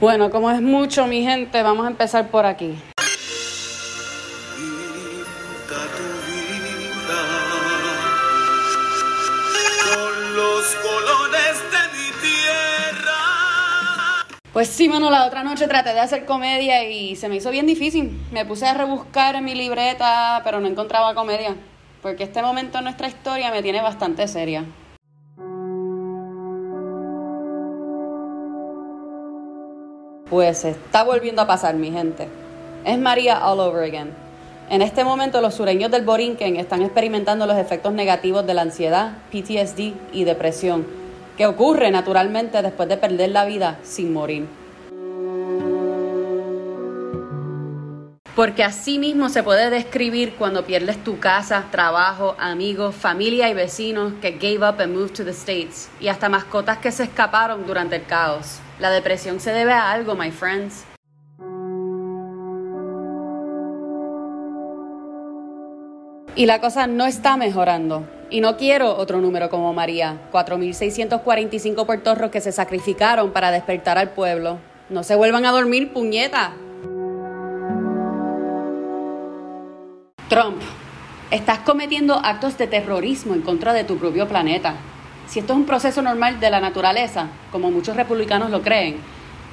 Bueno, como es mucho, mi gente, vamos a empezar por aquí. Pues sí, mano, la otra noche traté de hacer comedia y se me hizo bien difícil. Me puse a rebuscar en mi libreta, pero no encontraba comedia. Porque este momento en nuestra historia me tiene bastante seria. Pues está volviendo a pasar, mi gente. Es María all over again. En este momento los sureños del Borinquen están experimentando los efectos negativos de la ansiedad, PTSD y depresión, que ocurre naturalmente después de perder la vida sin morir. Porque así mismo se puede describir cuando pierdes tu casa, trabajo, amigos, familia y vecinos que gave up and moved to the States, y hasta mascotas que se escaparon durante el caos. La depresión se debe a algo, my friends. Y la cosa no está mejorando. Y no quiero otro número como María. 4.645 puertorros que se sacrificaron para despertar al pueblo. No se vuelvan a dormir, puñeta. Trump, estás cometiendo actos de terrorismo en contra de tu propio planeta. Si esto es un proceso normal de la naturaleza, como muchos republicanos lo creen,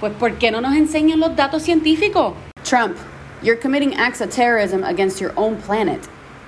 pues ¿por qué no nos enseñan los datos científicos? Trump, you're committing acts of terrorism against your own planet.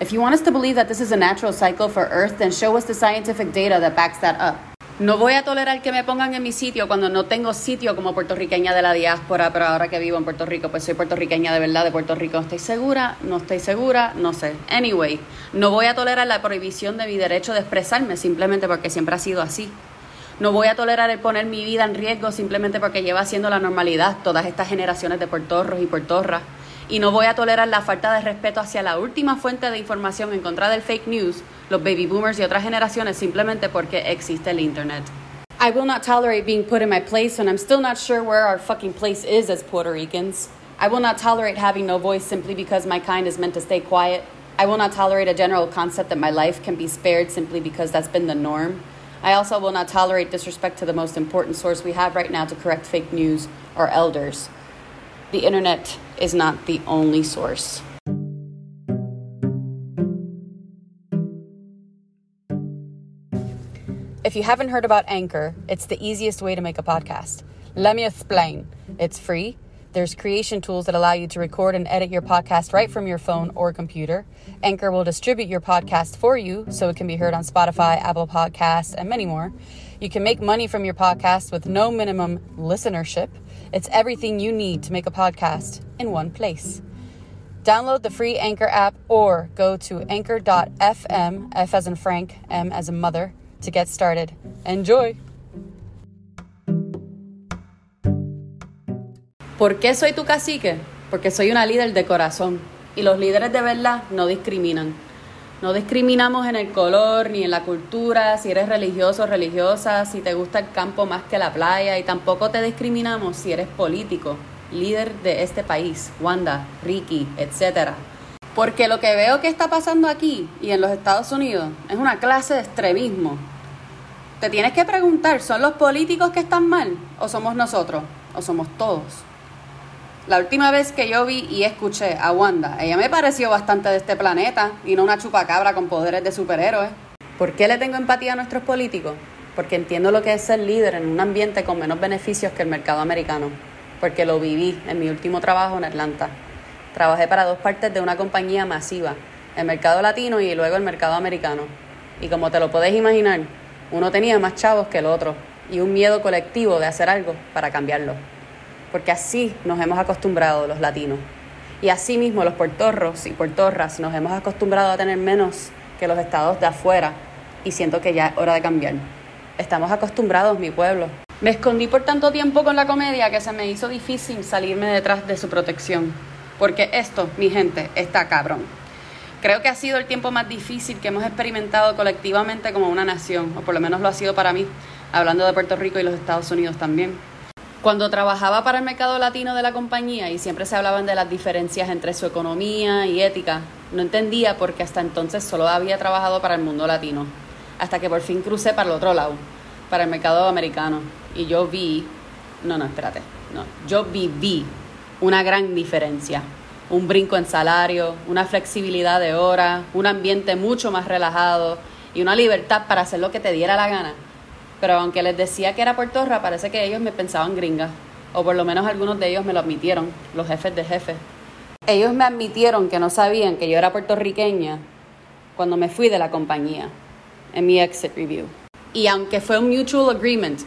If you want us to believe that this is a natural cycle for Earth, then show us the scientific data that backs that up. No voy a tolerar que me pongan en mi sitio cuando no tengo sitio como puertorriqueña de la diáspora, pero ahora que vivo en Puerto Rico, pues soy puertorriqueña de verdad de Puerto Rico. ¿Estoy segura? No estoy segura, no sé. Anyway, no voy a tolerar la prohibición de mi derecho de expresarme simplemente porque siempre ha sido así. No voy a tolerar el poner mi vida en riesgo simplemente porque lleva siendo la normalidad todas estas generaciones de puertorros y puertorras. Y no voy a tolerar la falta de respeto hacia la última fuente de información en contra del fake news, los baby boomers y otras generaciones simplemente porque existe el internet. I will not tolerate being put in my place when I'm still not sure where our fucking place is as Puerto Ricans. I will not tolerate having no voice simply because my kind is meant to stay quiet. I will not tolerate a general concept that my life can be spared simply because that's been the norm. I also will not tolerate disrespect to the most important source we have right now to correct fake news, our elders. The internet is not the only source. If you haven't heard about Anchor, it's the easiest way to make a podcast. Let me explain. It's free. There's creation tools that allow you to record and edit your podcast right from your phone or computer. Anchor will distribute your podcast for you so it can be heard on Spotify, Apple Podcasts, and many more. You can make money from your podcast with no minimum listenership. It's everything you need to make a podcast in one place. Download the free Anchor app or go to anchor.fm, F as in Frank, M as in mother, to get started. Enjoy! ¿Por qué soy tu cacique? Porque soy una líder de corazón. Y los líderes de verdad no discriminan. No discriminamos en el color ni en la cultura, si eres religioso o religiosa, si te gusta el campo más que la playa, y tampoco te discriminamos si eres político, líder de este país, Wanda, Ricky, etc. Porque lo que veo que está pasando aquí y en los Estados Unidos es una clase de extremismo. Te tienes que preguntar, ¿son los políticos que están mal o somos nosotros o somos todos? La última vez que yo vi y escuché a Wanda, ella me pareció bastante de este planeta y no una chupacabra con poderes de superhéroe. ¿Por qué le tengo empatía a nuestros políticos? Porque entiendo lo que es ser líder en un ambiente con menos beneficios que el mercado americano. Porque lo viví en mi último trabajo en Atlanta. Trabajé para dos partes de una compañía masiva, el mercado latino y luego el mercado americano. Y como te lo puedes imaginar, uno tenía más chavos que el otro y un miedo colectivo de hacer algo para cambiarlo porque así nos hemos acostumbrado los latinos. Y así mismo los puertorros y puertorras nos hemos acostumbrado a tener menos que los estados de afuera y siento que ya es hora de cambiar. Estamos acostumbrados, mi pueblo. Me escondí por tanto tiempo con la comedia que se me hizo difícil salirme detrás de su protección. Porque esto, mi gente, está cabrón. Creo que ha sido el tiempo más difícil que hemos experimentado colectivamente como una nación, o por lo menos lo ha sido para mí, hablando de Puerto Rico y los Estados Unidos también. Cuando trabajaba para el mercado latino de la compañía y siempre se hablaban de las diferencias entre su economía y ética, no entendía porque hasta entonces solo había trabajado para el mundo latino, hasta que por fin crucé para el otro lado, para el mercado americano, y yo vi, no, no, espérate, No, yo viví una gran diferencia. Un brinco en salario, una flexibilidad de hora, un ambiente mucho más relajado y una libertad para hacer lo que te diera la gana. Pero aunque les decía que era puertorra, parece que ellos me pensaban gringa. O por lo menos algunos de ellos me lo admitieron, los jefes de jefes. Ellos me admitieron que no sabían que yo era puertorriqueña cuando me fui de la compañía, en mi exit review. Y aunque fue un mutual agreement,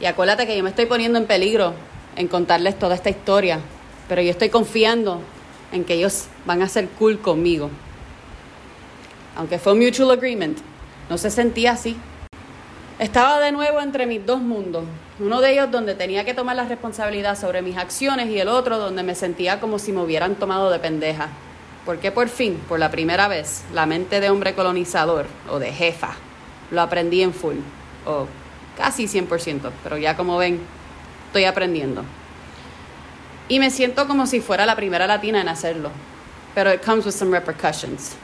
y acuérdate que yo me estoy poniendo en peligro en contarles toda esta historia, pero yo estoy confiando en que ellos van a ser cool conmigo. Aunque fue un mutual agreement, no se sentía así. Estaba de nuevo entre mis dos mundos, uno de ellos donde tenía que tomar la responsabilidad sobre mis acciones y el otro donde me sentía como si me hubieran tomado de pendeja. Porque por fin, por la primera vez, la mente de hombre colonizador o de jefa lo aprendí en full, o casi 100%, pero ya como ven, estoy aprendiendo. Y me siento como si fuera la primera latina en hacerlo, pero it comes with some repercussions.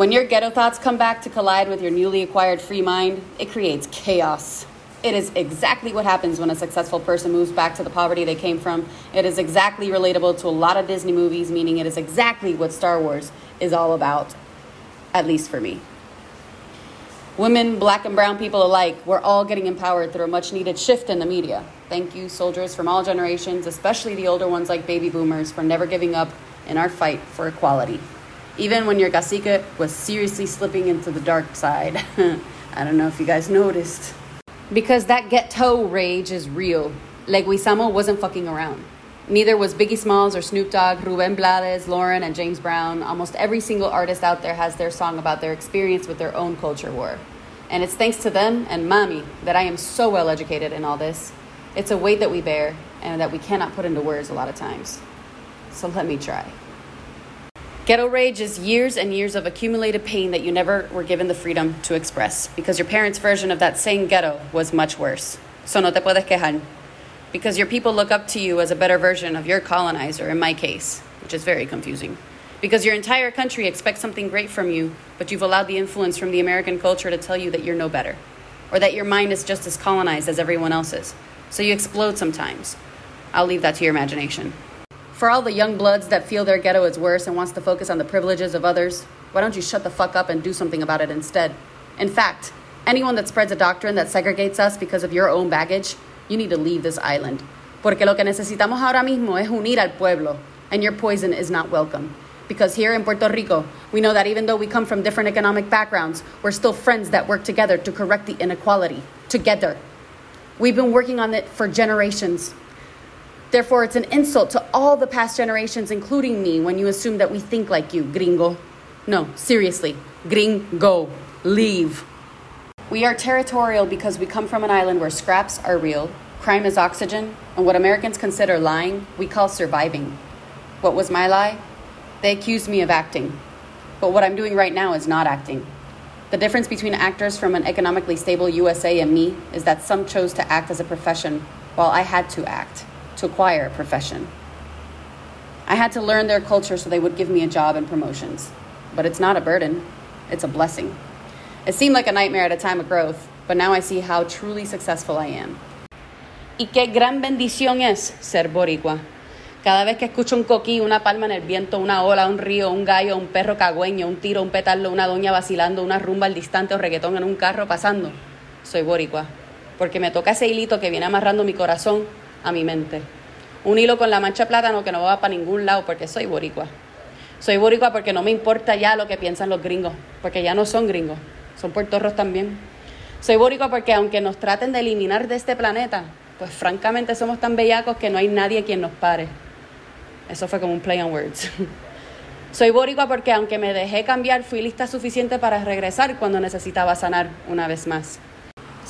When your ghetto thoughts come back to collide with your newly acquired free mind, it creates chaos. It is exactly what happens when a successful person moves back to the poverty they came from. It is exactly relatable to a lot of Disney movies, meaning it is exactly what Star Wars is all about, at least for me. Women, black and brown people alike, we're all getting empowered through a much needed shift in the media. Thank you, soldiers from all generations, especially the older ones like baby boomers, for never giving up in our fight for equality. Even when your cacique was seriously slipping into the dark side. I don't know if you guys noticed. Because that ghetto rage is real. Leguizamo wasn't fucking around. Neither was Biggie Smalls or Snoop Dogg, Ruben Blades, Lauren, and James Brown. Almost every single artist out there has their song about their experience with their own culture war. And it's thanks to them and mommy that I am so well educated in all this. It's a weight that we bear and that we cannot put into words a lot of times. So let me try. Ghetto rage is years and years of accumulated pain that you never were given the freedom to express because your parents' version of that same ghetto was much worse. So no te puedes quejar. Because your people look up to you as a better version of your colonizer, in my case, which is very confusing. Because your entire country expects something great from you, but you've allowed the influence from the American culture to tell you that you're no better, or that your mind is just as colonized as everyone else's. So you explode sometimes. I'll leave that to your imagination. For all the young bloods that feel their ghetto is worse and wants to focus on the privileges of others, why don't you shut the fuck up and do something about it instead? In fact, anyone that spreads a doctrine that segregates us because of your own baggage, you need to leave this island. Porque lo que necesitamos ahora mismo es unir al pueblo, and your poison is not welcome. Because here in Puerto Rico, we know that even though we come from different economic backgrounds, we're still friends that work together to correct the inequality. Together. We've been working on it for generations. Therefore, it's an insult to all the past generations, including me, when you assume that we think like you, gringo. No, seriously, gringo. Leave. We are territorial because we come from an island where scraps are real, crime is oxygen, and what Americans consider lying, we call surviving. What was my lie? They accused me of acting. But what I'm doing right now is not acting. The difference between actors from an economically stable USA and me is that some chose to act as a profession, while I had to act to acquire a profession. I had to learn their culture so they would give me a job and promotions. But it's not a burden, it's a blessing. It seemed like a nightmare at a time of growth, but now I see how truly successful I am. Y qué gran bendición es ser boricua. Cada vez que escucho un coquí, una palma en el viento, una ola, un río, un gallo, un perro cagüeño, un tiro, un petardo, una doña vacilando, una rumba al distante o reggaetón en un carro pasando, soy boricua. Porque me toca ese hilito que viene amarrando mi corazón a mi mente. Un hilo con la mancha plátano que no va para ningún lado porque soy boricua. Soy boricua porque no me importa ya lo que piensan los gringos, porque ya no son gringos, son puertorros también. Soy boricua porque aunque nos traten de eliminar de este planeta, pues francamente somos tan bellacos que no hay nadie quien nos pare. Eso fue como un play on words. Soy boricua porque aunque me dejé cambiar, fui lista suficiente para regresar cuando necesitaba sanar una vez más.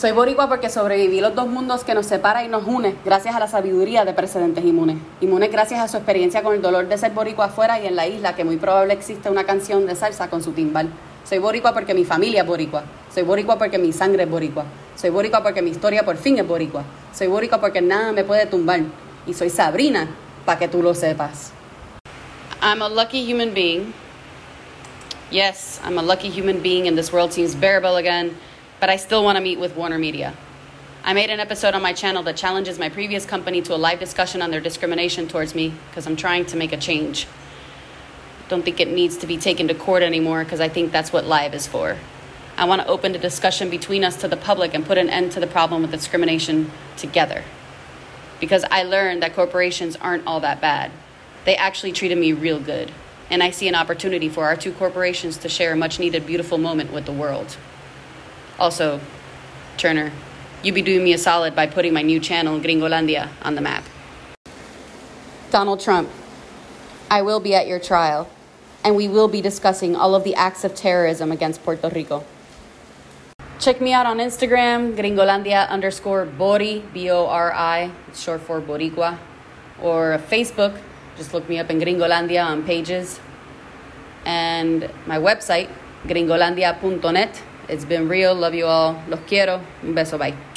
Soy boricua porque sobreviví los dos mundos que nos separa y nos une gracias a la sabiduría de precedentes inmunes. Inmunes gracias a su experiencia con el dolor de ser boricua afuera y en la isla, que muy probable existe una canción de salsa con su timbal. Soy boricua porque mi familia es boricua. Soy boricua porque mi sangre es boricua. Soy boricua porque mi historia por fin es boricua. Soy boricua porque nada me puede tumbar. Y soy Sabrina para que tú lo sepas. I'm a lucky human being. Yes, I'm a lucky human being and this world seems bearable again, but I still want to meet with Warner Media. I made an episode on my channel that challenges my previous company to a live discussion on their discrimination towards me because I'm trying to make a change. Don't think it needs to be taken to court anymore because I think that's what live is for. I want to open the discussion between us to the public and put an end to the problem with discrimination together. Because I learned that corporations aren't all that bad. They actually treated me real good. And I see an opportunity for our two corporations to share a much needed beautiful moment with the world. Also, Turner, you'd be doing me a solid by putting my new channel, Gringolandia, on the map. Donald Trump, I will be at your trial, and we will be discussing all of the acts of terrorism against Puerto Rico. Check me out on Instagram, gringolandia underscore Bori, B O R I, it's short for Boricua, or Facebook, just look me up in Gringolandia on pages, and my website, gringolandia.net. It's been real. Love you all. Los quiero. Un beso. Bye.